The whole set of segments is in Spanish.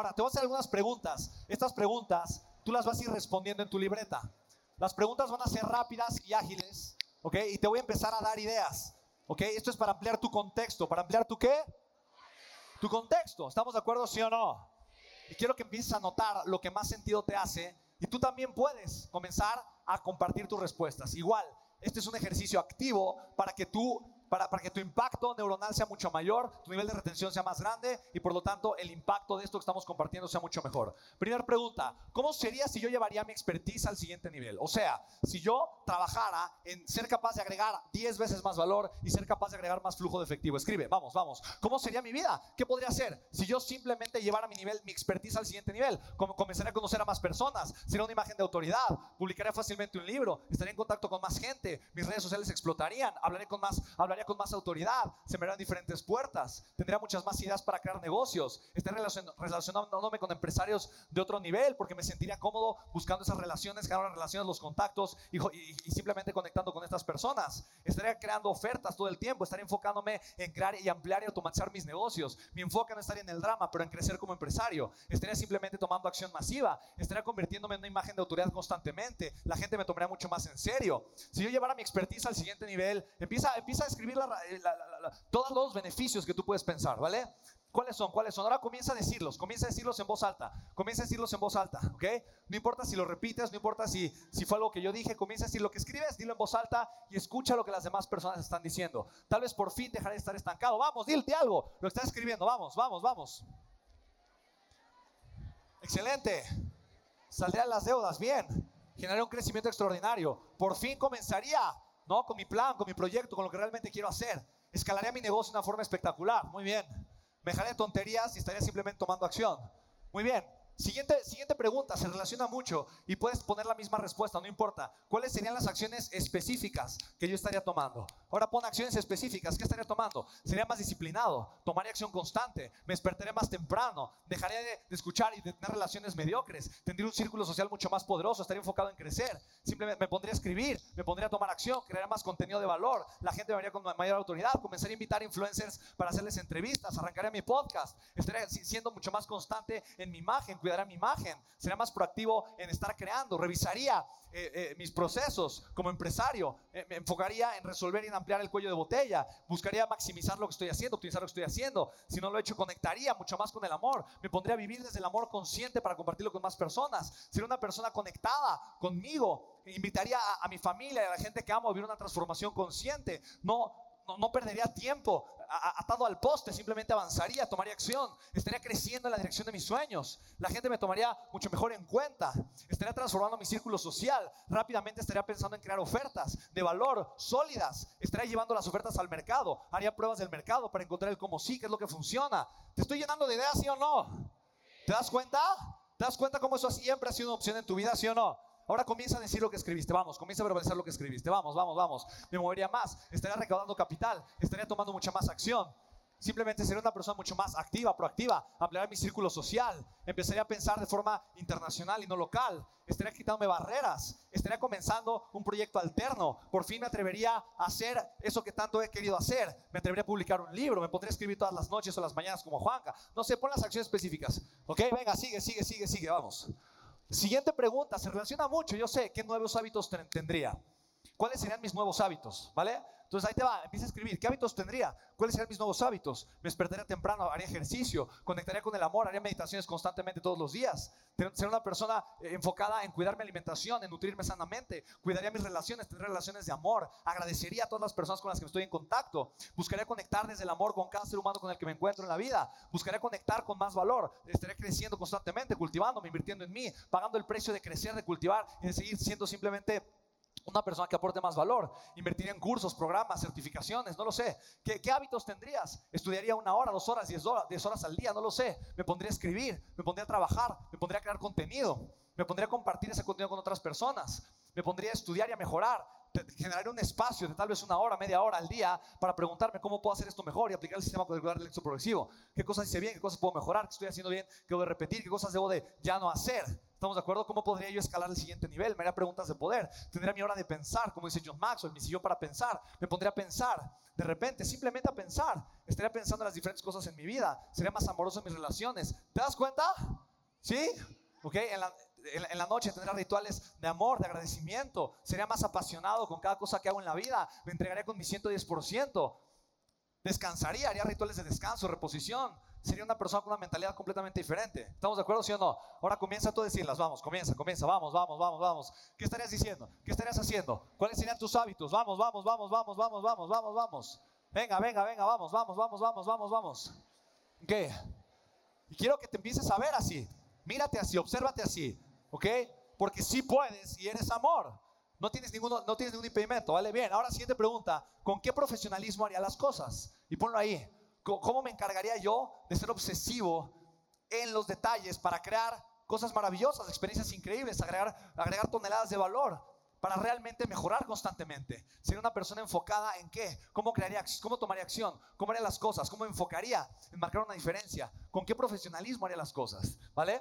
Ahora, te voy a hacer algunas preguntas. Estas preguntas tú las vas a ir respondiendo en tu libreta. Las preguntas van a ser rápidas y ágiles, ¿ok? Y te voy a empezar a dar ideas, ¿ok? Esto es para ampliar tu contexto. ¿Para ampliar tu qué? Tu contexto. ¿Estamos de acuerdo, sí o no? Y quiero que empieces a notar lo que más sentido te hace y tú también puedes comenzar a compartir tus respuestas. Igual, este es un ejercicio activo para que tú para, que tu impacto neuronal sea mucho mayor, tu nivel de retención sea más grande y por lo tanto el impacto de esto que estamos compartiendo sea mucho mejor. Primera pregunta, ¿cómo sería si yo llevaría mi expertise al siguiente nivel? O sea, si yo trabajara en ser capaz de agregar 10 veces más valor y ser capaz de agregar más flujo de efectivo. Escribe, vamos, vamos. ¿Cómo sería mi vida? ¿Qué podría hacer si yo simplemente llevara mi nivel, mi expertise al siguiente nivel? Comenzaría a conocer a más personas, sería una imagen de autoridad, publicaría fácilmente un libro, estaría en contacto con más gente, mis redes sociales explotarían, hablaré con más, hablaría con más autoridad, se me dan diferentes puertas, tendría muchas más ideas para crear negocios, estaría relacionándome con empresarios de otro nivel porque me sentiría cómodo buscando esas relaciones, las relaciones, los contactos y, simplemente conectando con estas personas. Estaría creando ofertas todo el tiempo, estaría enfocándome en crear y ampliar y automatizar mis negocios. Mi enfoque no estaría en el drama, pero en crecer como empresario. Estaría simplemente tomando acción masiva, estaría convirtiéndome en una imagen de autoridad constantemente. La gente me tomaría mucho más en serio. Si yo llevara mi expertise al siguiente nivel, empieza, empieza a escribir eh, todos los beneficios que tú puedes pensar, ¿vale? ¿Cuáles son? ¿Cuáles son? Ahora comienza a decirlos, comienza a decirlos en voz alta, comienza a decirlos en voz alta, ¿ok? No importa si lo repites, no importa si, fue algo que yo dije, comienza a decir lo que escribes, dilo en voz alta y escucha lo que las demás personas están diciendo. Tal vez por fin dejaré de estar estancado. Vamos, dile algo, lo estás escribiendo, vamos, vamos, vamos. Excelente. Saldré las deudas, bien. Generaré un crecimiento extraordinario. Por fin comenzaría ¿no? Con mi plan, con mi proyecto, con lo que realmente quiero hacer. Escalaría mi negocio de una forma espectacular. Muy bien. Me dejaré tonterías y estaría simplemente tomando acción. Muy bien. Siguiente, siguiente pregunta, se relaciona mucho y puedes poner la misma respuesta, no importa. ¿Cuáles serían las acciones específicas que yo estaría tomando? Ahora pon acciones específicas, ¿qué estaría tomando? Sería más disciplinado, tomaría acción constante, me despertaré más temprano, dejaría de, escuchar y de tener relaciones mediocres, tendría un círculo social mucho más poderoso, estaría enfocado en crecer, simplemente me pondría a escribir, me pondría a tomar acción, crearía más contenido de valor, la gente me vería con mayor autoridad, comenzaría a invitar influencers para hacerles entrevistas, arrancaría mi podcast, estaría siendo mucho más constante en mi imagen, cuidaría mi imagen, sería más proactivo en estar creando, revisaría eh, eh, mis procesos como empresario, eh, me enfocaría en resolver y en ampliar el cuello de botella, buscaría maximizar lo que estoy haciendo, optimizar lo que estoy haciendo. Si no lo he hecho, conectaría mucho más con el amor. Me pondría a vivir desde el amor consciente para compartirlo con más personas. Sería una persona conectada conmigo. Invitaría a, a mi familia y a la gente que amo a vivir una transformación consciente. No no, perdería tiempo atado al poste, simplemente avanzaría, tomaría acción, estaría creciendo en la dirección de mis sueños. La gente me tomaría mucho mejor en cuenta, estaría transformando mi círculo social, rápidamente estaría pensando en crear ofertas de valor sólidas, estaría llevando las ofertas al mercado, haría pruebas del mercado para encontrar el cómo sí, qué es lo que funciona. ¿Te estoy llenando de ideas, sí o no? ¿Te das cuenta? ¿Te das cuenta cómo eso siempre ha sido una opción en tu vida, sí o no? Ahora comienza a decir lo que escribiste, vamos, comienza a verbalizar lo que escribiste, vamos, vamos, vamos. Me movería más, estaría recaudando capital, estaría tomando mucha más acción. Simplemente sería una persona mucho más activa, proactiva, ampliar mi círculo social, empezaría a pensar de forma internacional y no local, estaría quitándome barreras, estaría comenzando un proyecto alterno, por fin me atrevería a hacer eso que tanto he querido hacer, me atrevería a publicar un libro, me pondría a escribir todas las noches o las mañanas como Juanca, no sé, pon las acciones específicas, ¿ok? Venga, sigue, sigue, sigue, sigue, vamos. Siguiente pregunta, se relaciona mucho, yo sé, ¿qué nuevos hábitos tendría? ¿Cuáles serían mis nuevos hábitos? ¿Vale? Entonces ahí te va, empieza a escribir. ¿Qué hábitos tendría? ¿Cuáles serían mis nuevos hábitos? Me despertaría temprano, haría ejercicio, conectaría con el amor, haría meditaciones constantemente todos los días. Sería una persona eh, enfocada en cuidar mi alimentación, en nutrirme sanamente. Cuidaría mis relaciones, tendría relaciones de amor. Agradecería a todas las personas con las que estoy en contacto. Buscaría conectar desde el amor con cada ser humano con el que me encuentro en la vida. Buscaría conectar con más valor. Estaría creciendo constantemente, cultivándome, invirtiendo en mí, pagando el precio de crecer, de cultivar y de seguir siendo simplemente una persona que aporte más valor, invertiría en cursos, programas, certificaciones, no lo sé. ¿Qué, hábitos tendrías? Estudiaría una hora, dos horas, diez horas, diez horas al día, no lo sé. Me pondría a escribir, me pondría a trabajar, me pondría a crear contenido, me pondría a compartir ese contenido con otras personas, me pondría a estudiar y a mejorar. Generaría un espacio de tal vez una hora, media hora al día para preguntarme cómo puedo hacer esto mejor y aplicar el sistema curricular del progresivo. ¿Qué cosas hice bien? ¿Qué cosas puedo mejorar? ¿Qué estoy haciendo bien? ¿Qué debo de repetir? ¿Qué cosas debo de ya no hacer? ¿Estamos de acuerdo? ¿Cómo podría yo escalar al siguiente nivel? Me haría preguntas de poder. Tendría mi hora de pensar, como dice John Maxwell, mi sillón para pensar. Me pondría a pensar. De repente, simplemente a pensar. Estaría pensando en las diferentes cosas en mi vida. Sería más amoroso en mis relaciones. ¿Te das cuenta? ¿Sí? ¿Ok? En la, en la noche tendría rituales de amor, de agradecimiento. Sería más apasionado con cada cosa que hago en la vida. Me entregaría con mi 110%. Descansaría, haría rituales de descanso, reposición sería una persona con una mentalidad completamente diferente. ¿Estamos de acuerdo, sí o no? Ahora comienza tú a decirlas, vamos, comienza, comienza, vamos, vamos, vamos, vamos. ¿Qué estarías diciendo? ¿Qué estarías haciendo? ¿Cuáles serían tus hábitos? Vamos, vamos, vamos, vamos, vamos, vamos, vamos, vamos. Venga, venga, venga, vamos, vamos, vamos, vamos, vamos, vamos. ¿Qué? Y quiero que te empieces a ver así. Mírate así, obsérvate así, ¿ok? Porque sí puedes y eres amor. No tienes, ninguno, no tienes ningún impedimento, ¿vale? Bien, ahora siguiente pregunta. ¿Con qué profesionalismo haría las cosas? Y ponlo ahí. ¿Cómo me encargaría yo de ser obsesivo en los detalles para crear cosas maravillosas, experiencias increíbles, agregar, agregar toneladas de valor? para realmente mejorar constantemente. Sería una persona enfocada en qué, cómo crearía, cómo tomaría acción, cómo haría las cosas, cómo enfocaría en marcar una diferencia, con qué profesionalismo haría las cosas, ¿vale?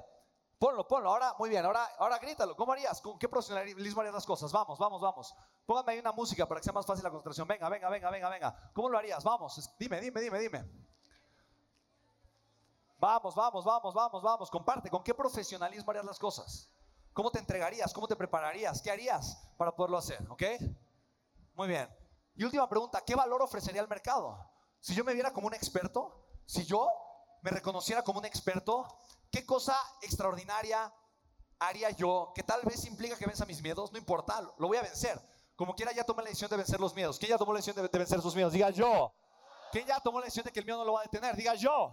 Ponlo, ponlo, ahora, muy bien, ahora, ahora grítalo, ¿cómo harías? ¿Con qué profesionalismo harías las cosas? Vamos, vamos, vamos. Póngame ahí una música para que sea más fácil la concentración. Venga, venga, venga, venga, venga. ¿Cómo lo harías? Vamos, dime, dime, dime, dime. Vamos, vamos, vamos, vamos, vamos. Comparte, ¿con qué profesionalismo harías las cosas? ¿Cómo te entregarías? ¿Cómo te prepararías? ¿Qué harías para poderlo hacer? ¿Ok? Muy bien. Y última pregunta, ¿qué valor ofrecería al mercado? Si yo me viera como un experto, si yo me reconociera como un experto, ¿qué cosa extraordinaria haría yo que tal vez implica que venza mis miedos? No importa, lo voy a vencer. Como quiera, ya tomé la decisión de vencer los miedos. ¿Quién ya tomó la decisión de, vencer sus miedos? Diga yo. ¿Quién ya tomó la decisión de que el miedo no lo va a detener? Diga yo.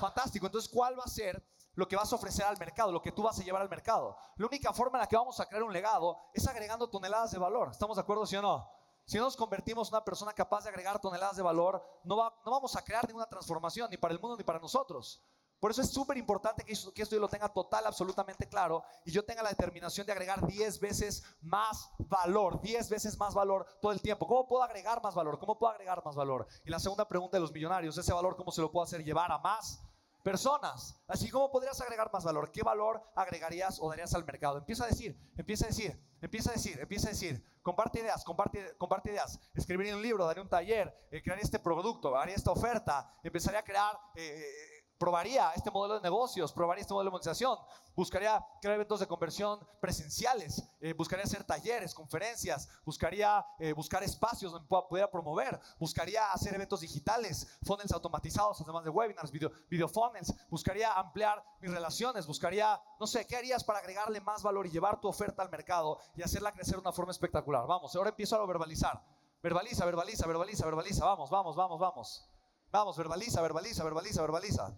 Fantástico. Entonces, ¿cuál va a ser lo que vas a ofrecer al mercado, lo que tú vas a llevar al mercado? La única forma en la que vamos a crear un legado es agregando toneladas de valor. ¿Estamos de acuerdo, sí o no? Si no nos convertimos en una persona capaz de agregar toneladas de valor, no, no vamos a crear ninguna transformación, ni para el mundo ni para nosotros. Por eso es súper importante que, esto yo lo tenga total, absolutamente claro y yo tenga la determinación de agregar 10 veces más valor, 10 veces más valor todo el tiempo. ¿Cómo puedo agregar más valor? ¿Cómo puedo agregar más valor? Y la segunda pregunta de los millonarios, ese valor, ¿cómo se lo puedo hacer llevar a más personas. Así como podrías agregar más valor. ¿Qué valor agregarías o darías al mercado? Empieza a decir, empieza a decir, empieza a decir, empieza a decir. Comparte ideas, comparte, comparte ideas. Escribiría un libro, daría un taller, eh, crearía este producto, haría esta oferta, empezaría a crear... Eh, probaría este modelo de negocios, probaría este modelo de monetización, buscaría crear eventos de conversión presenciales, eh, buscaría hacer talleres, conferencias, buscaría eh, buscar espacios donde pueda, promover, buscaría hacer eventos digitales, funnels automatizados, además de webinars, video, video funnels, buscaría ampliar mis relaciones, buscaría, no sé, ¿qué harías para agregarle más valor y llevar tu oferta al mercado y hacerla crecer de una forma espectacular? Vamos, ahora empiezo a verbalizar. Verbaliza, verbaliza, verbaliza, verbaliza. Vamos, vamos, vamos, vamos. Vamos, verbaliza, verbaliza, verbaliza, verbaliza.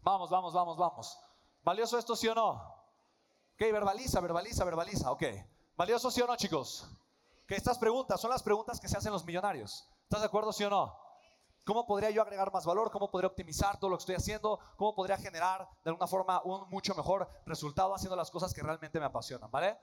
Vamos, vamos, vamos, vamos. ¿Valioso esto sí o no? Ok, verbaliza, verbaliza, verbaliza. Ok. ¿Valioso sí o no, chicos? Que estas preguntas son las preguntas que se hacen los millonarios. ¿Estás de acuerdo sí o no? ¿Cómo podría yo agregar más valor? ¿Cómo podría optimizar todo lo que estoy haciendo? ¿Cómo podría generar de alguna forma un mucho mejor resultado haciendo las cosas que realmente me apasionan? ¿Vale?